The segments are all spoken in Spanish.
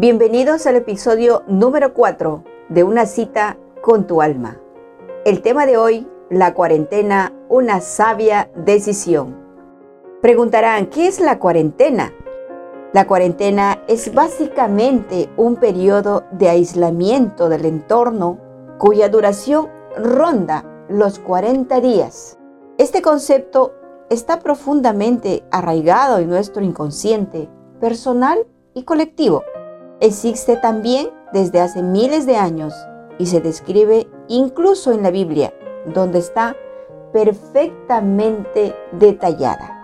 Bienvenidos al episodio número 4 de Una cita con tu alma. El tema de hoy, la cuarentena, una sabia decisión. Preguntarán, ¿qué es la cuarentena? La cuarentena es básicamente un periodo de aislamiento del entorno cuya duración ronda los 40 días. Este concepto está profundamente arraigado en nuestro inconsciente personal y colectivo. Existe también desde hace miles de años y se describe incluso en la Biblia, donde está perfectamente detallada.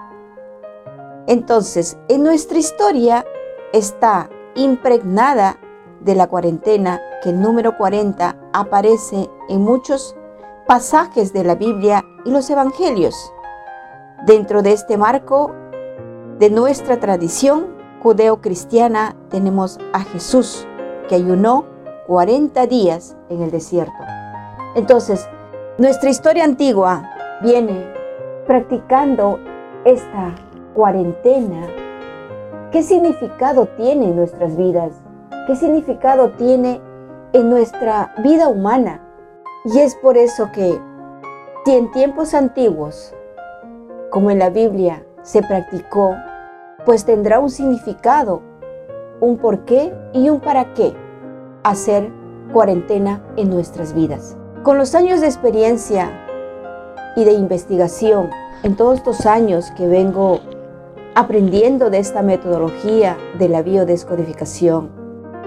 Entonces, en nuestra historia está impregnada de la cuarentena que el número 40 aparece en muchos pasajes de la Biblia y los evangelios. Dentro de este marco de nuestra tradición judeo-cristiana tenemos a Jesús que ayunó 40 días en el desierto. Entonces, nuestra historia antigua viene practicando esta cuarentena. ¿Qué significado tiene en nuestras vidas? ¿Qué significado tiene en nuestra vida humana? Y es por eso que si en tiempos antiguos, como en la Biblia, se practicó pues tendrá un significado, un por qué y un para qué hacer cuarentena en nuestras vidas. Con los años de experiencia y de investigación, en todos estos años que vengo aprendiendo de esta metodología de la biodescodificación,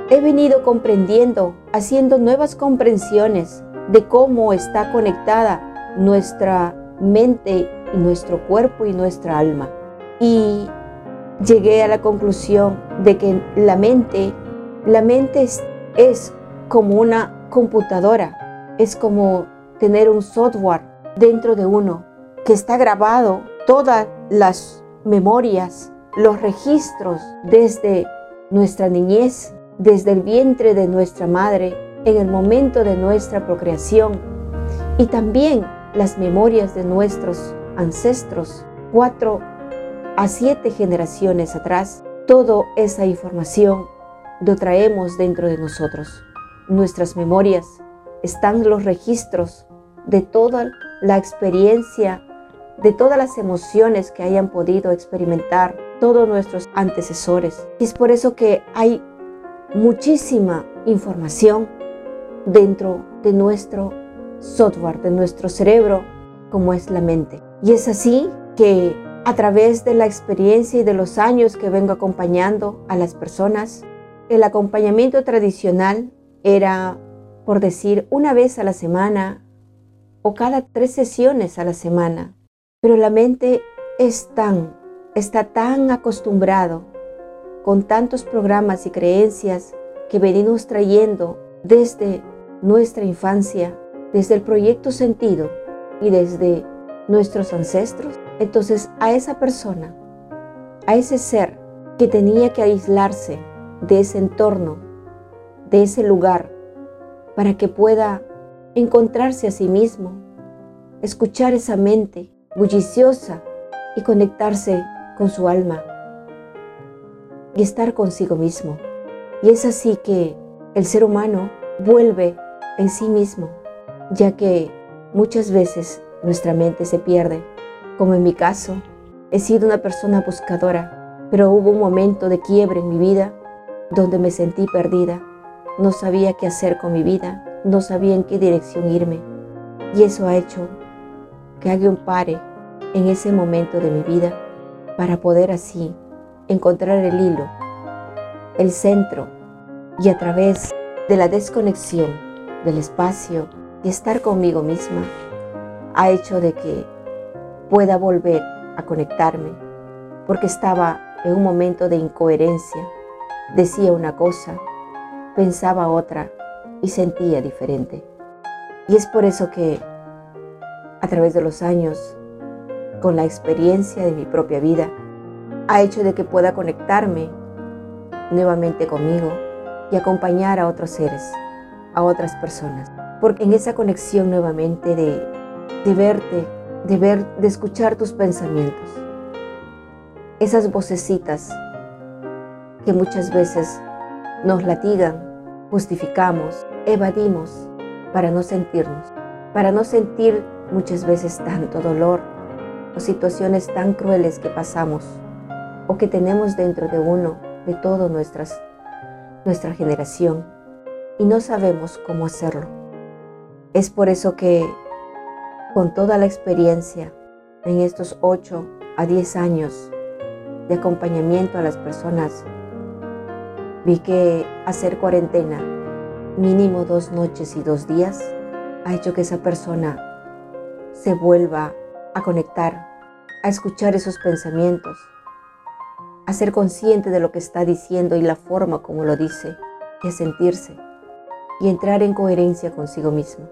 he venido comprendiendo, haciendo nuevas comprensiones de cómo está conectada nuestra mente nuestro cuerpo y nuestra alma. Y llegué a la conclusión de que la mente, la mente es, como una computadora, es como tener un software dentro de uno que está grabado todas las memorias, los registros desde nuestra niñez, desde el vientre de nuestra madre, en el momento de nuestra procreación y también las memorias de nuestros ancestros, cuatro a siete generaciones atrás, toda esa información lo traemos dentro de nosotros. Nuestras memorias están los registros de toda la experiencia, de todas las emociones que hayan podido experimentar todos nuestros antecesores. Y es por eso que hay muchísima información dentro de nuestro software, de nuestro cerebro, como es la mente. Y es así que a través de la experiencia y de los años que vengo acompañando a las personas, el acompañamiento tradicional era, por decir, una vez a la semana o cada tres sesiones a la semana. Pero la mente es tan, está tan acostumbrado con tantos programas y creencias que venimos trayendo desde nuestra infancia, desde el proyecto sentido y desde nuestros ancestros, entonces a esa persona, a ese ser que tenía que aislarse de ese entorno, de ese lugar, para que pueda encontrarse a sí mismo, escuchar esa mente bulliciosa y conectarse con su alma y estar consigo mismo. Y es así que el ser humano vuelve en sí mismo, ya que muchas veces nuestra mente se pierde. Como en mi caso, he sido una persona buscadora, pero hubo un momento de quiebre en mi vida donde me sentí perdida. No sabía qué hacer con mi vida, no sabía en qué dirección irme. Y eso ha hecho que un pare en ese momento de mi vida para poder así encontrar el hilo, el centro y a través de la desconexión del espacio y estar conmigo misma, ha hecho de que pueda volver a conectarme, porque estaba en un momento de incoherencia. Decía una cosa, pensaba otra y sentía diferente. Y es por eso que a través de los años, con la experiencia de mi propia vida, ha hecho de que pueda conectarme nuevamente conmigo y acompañar a otros seres, a otras personas. Porque en esa conexión nuevamente de de verte, de ver, de escuchar tus pensamientos. Esas vocecitas que muchas veces nos latigan, justificamos, evadimos para no sentirnos, para no sentir muchas veces tanto dolor o situaciones tan crueles que pasamos o que tenemos dentro de uno, de toda nuestra generación, y no sabemos cómo hacerlo. Es por eso que con toda la experiencia en estos 8 a 10 años de acompañamiento a las personas, vi que hacer cuarentena mínimo dos noches y dos días ha hecho que esa persona se vuelva a conectar, a escuchar esos pensamientos, a ser consciente de lo que está diciendo y la forma como lo dice, y a sentirse y entrar en coherencia consigo mismo.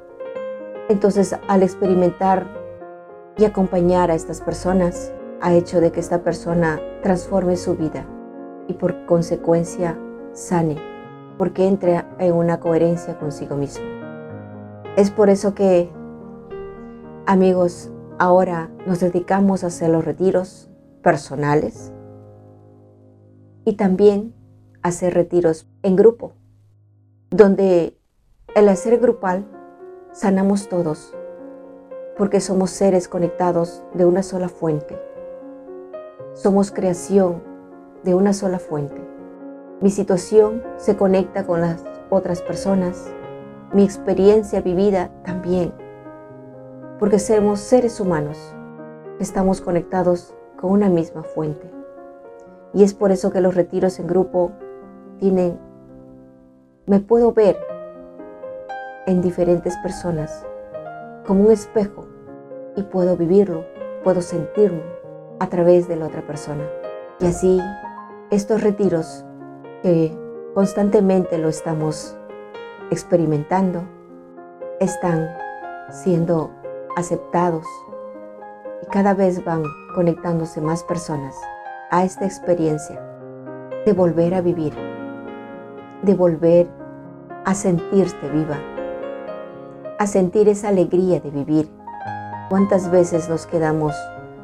Entonces, al experimentar y acompañar a estas personas, ha hecho de que esta persona transforme su vida y por consecuencia sane, porque entre en una coherencia consigo mismo. Es por eso que, amigos, ahora nos dedicamos a hacer los retiros personales y también hacer retiros en grupo, donde el hacer grupal sanamos todos, porque somos seres conectados de una sola fuente. Somos creación de una sola fuente. Mi situación se conecta con las otras personas, mi experiencia vivida también, porque somos seres humanos, estamos conectados con una misma fuente. Y es por eso que los retiros en grupo tienen, me puedo ver en diferentes personas como un espejo y puedo vivirlo, puedo sentirlo a través de la otra persona. Y así estos retiros que constantemente lo estamos experimentando están siendo aceptados y cada vez van conectándose más personas a esta experiencia de volver a vivir, de volver a sentirte viva a sentir esa alegría de vivir. ¿Cuántas veces nos quedamos,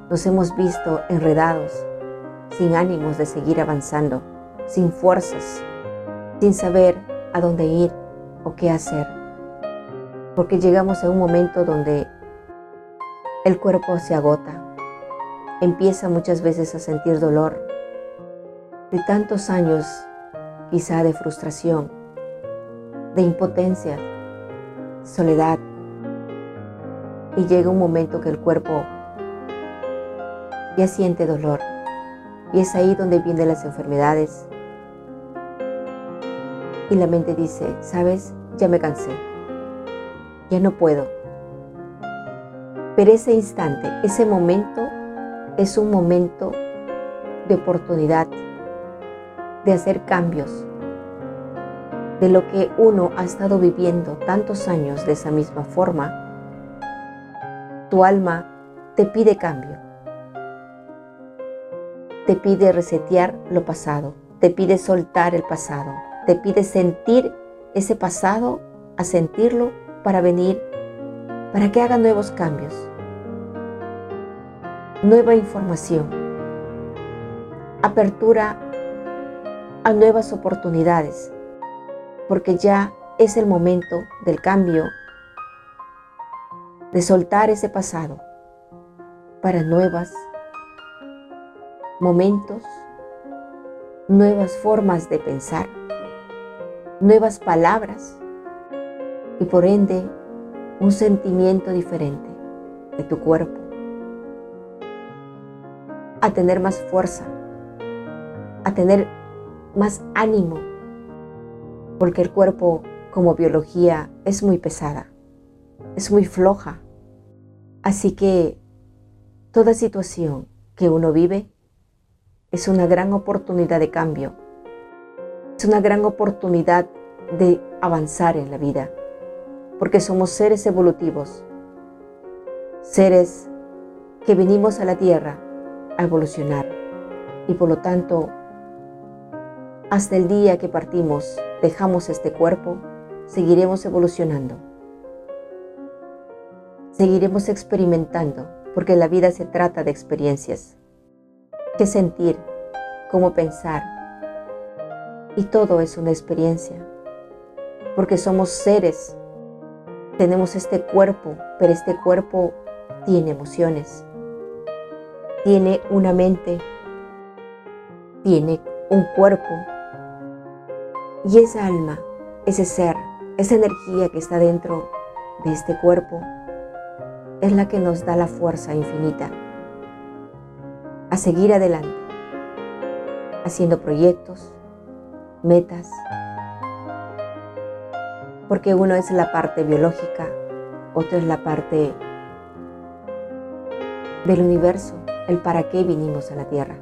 nos hemos visto enredados, sin ánimos de seguir avanzando, sin fuerzas, sin saber a dónde ir o qué hacer? Porque llegamos a un momento donde el cuerpo se agota, empieza muchas veces a sentir dolor de tantos años quizá de frustración, de impotencia, soledad. Y llega un momento que el cuerpo ya siente dolor. Y es ahí donde vienen las enfermedades. Y la mente dice, sabes, ya me cansé. Ya no puedo. Pero ese instante, ese momento es un momento de oportunidad, de hacer cambios, de lo que uno ha estado viviendo tantos años de esa misma forma, tu alma te pide cambio. Te pide resetear lo pasado, te pide soltar el pasado, te pide sentir ese pasado, a sentirlo para venir, para que haga nuevos cambios, nueva información, apertura a nuevas oportunidades porque ya es el momento del cambio, de soltar ese pasado para nuevas momentos, nuevas formas de pensar, nuevas palabras y por ende un sentimiento diferente de tu cuerpo, a tener más fuerza, a tener más ánimo porque el cuerpo como biología es muy pesada, es muy floja. Así que toda situación que uno vive es una gran oportunidad de cambio, es una gran oportunidad de avanzar en la vida, porque somos seres evolutivos, seres que venimos a la Tierra a evolucionar y por lo tanto hasta el día que partimos, dejamos este cuerpo, seguiremos evolucionando. Seguiremos experimentando, porque la vida se trata de experiencias. Qué sentir, cómo pensar, Y todo es una experiencia, porque somos seres, tenemos este cuerpo, pero este cuerpo tiene emociones, tiene una mente, tiene un cuerpo. Y esa alma, ese ser, esa energía que está dentro de este cuerpo, es la que nos da la fuerza infinita a seguir adelante, haciendo proyectos, metas, porque uno es la parte biológica, otro es la parte del universo, el para qué vinimos a la Tierra.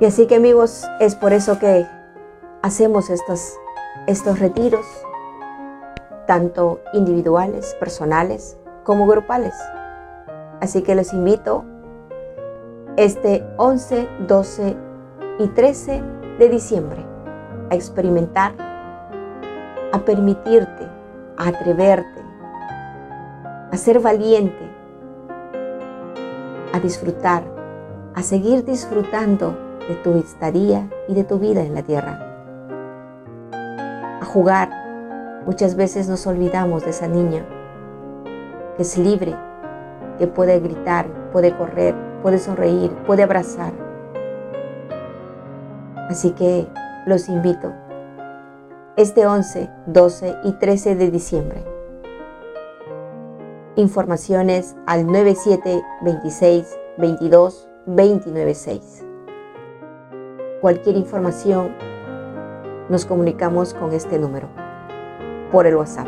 Y así que amigos, es por eso que hacemos estos, estos retiros, tanto individuales, personales, como grupales. Así que los invito este 11, 12 y 13 de diciembre a experimentar, a permitirte, a atreverte, a ser valiente, a disfrutar, a seguir disfrutando de tu estadía y de tu vida en la tierra. Jugar. Muchas veces nos olvidamos de esa niña que es libre, que puede gritar, puede correr, puede sonreír, puede abrazar. Así que los invito este 11, 12 y 13 de diciembre. Informaciones al 97 26 22 296 cualquier información, nos comunicamos con este número por el WhatsApp.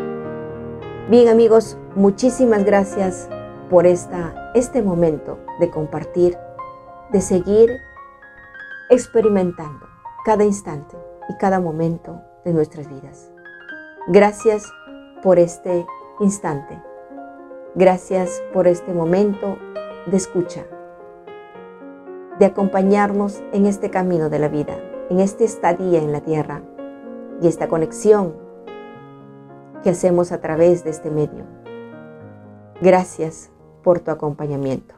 Bien amigos, muchísimas gracias por esta, este momento de compartir, de seguir experimentando cada instante y cada momento de nuestras vidas. Gracias por este instante. Gracias por este momento de escucha de acompañarnos en este camino de la vida, en este estadía en la tierra y esta conexión que hacemos a través de este medio. Gracias por tu acompañamiento.